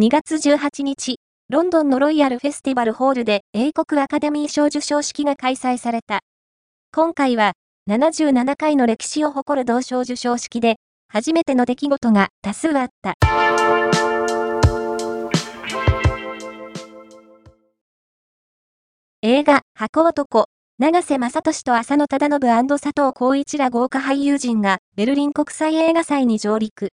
2月18日、ロンドンのロイヤルフェスティバルホールで英国アカデミー賞授賞式が開催された。今回は、77回の歴史を誇る同賞授賞式で、初めての出来事が多数あった。映画、箱男、長瀬正俊と浅野忠信佐藤浩一ら豪華俳優陣がベルリン国際映画祭に上陸。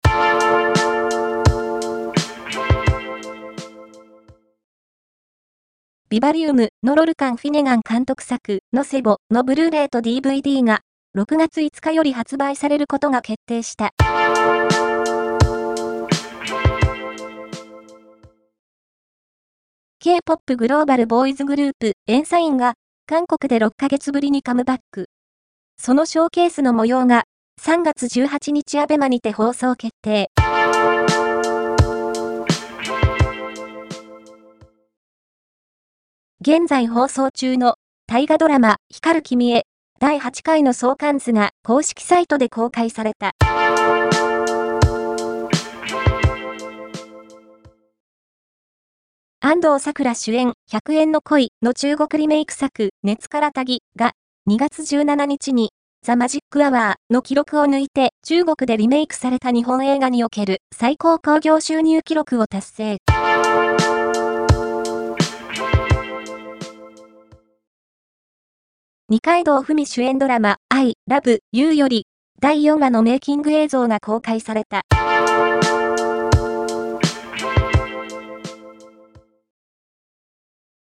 ビバリウムのロルカン・フィネガン監督作のセボのブルーレイと DVD が6月5日より発売されることが決定した。K-POP グローバルボーイズグループエンサインが韓国で6ヶ月ぶりにカムバック。そのショーケースの模様が3月18日アベマにて放送決定。現在放送中の大河ドラマ光る君へ第8回の相関図が公式サイトで公開された。安藤桜主演100円の恋の中国リメイク作熱からたぎが2月17日にザ・マジック・アワーの記録を抜いて中国でリメイクされた日本映画における最高興行収入記録を達成。二階堂ふみ主演ドラマ、I, Love, You より、第4話のメイキング映像が公開された。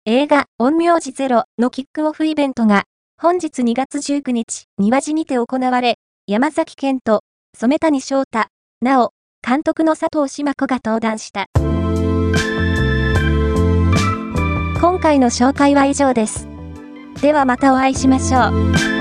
映画、陰陽師ゼロのキックオフイベントが、本日2月19日、庭地にて行われ、山崎健人、染谷翔太、なお、監督の佐藤島子が登壇した。今回の紹介は以上です。ではまたお会いしましょう。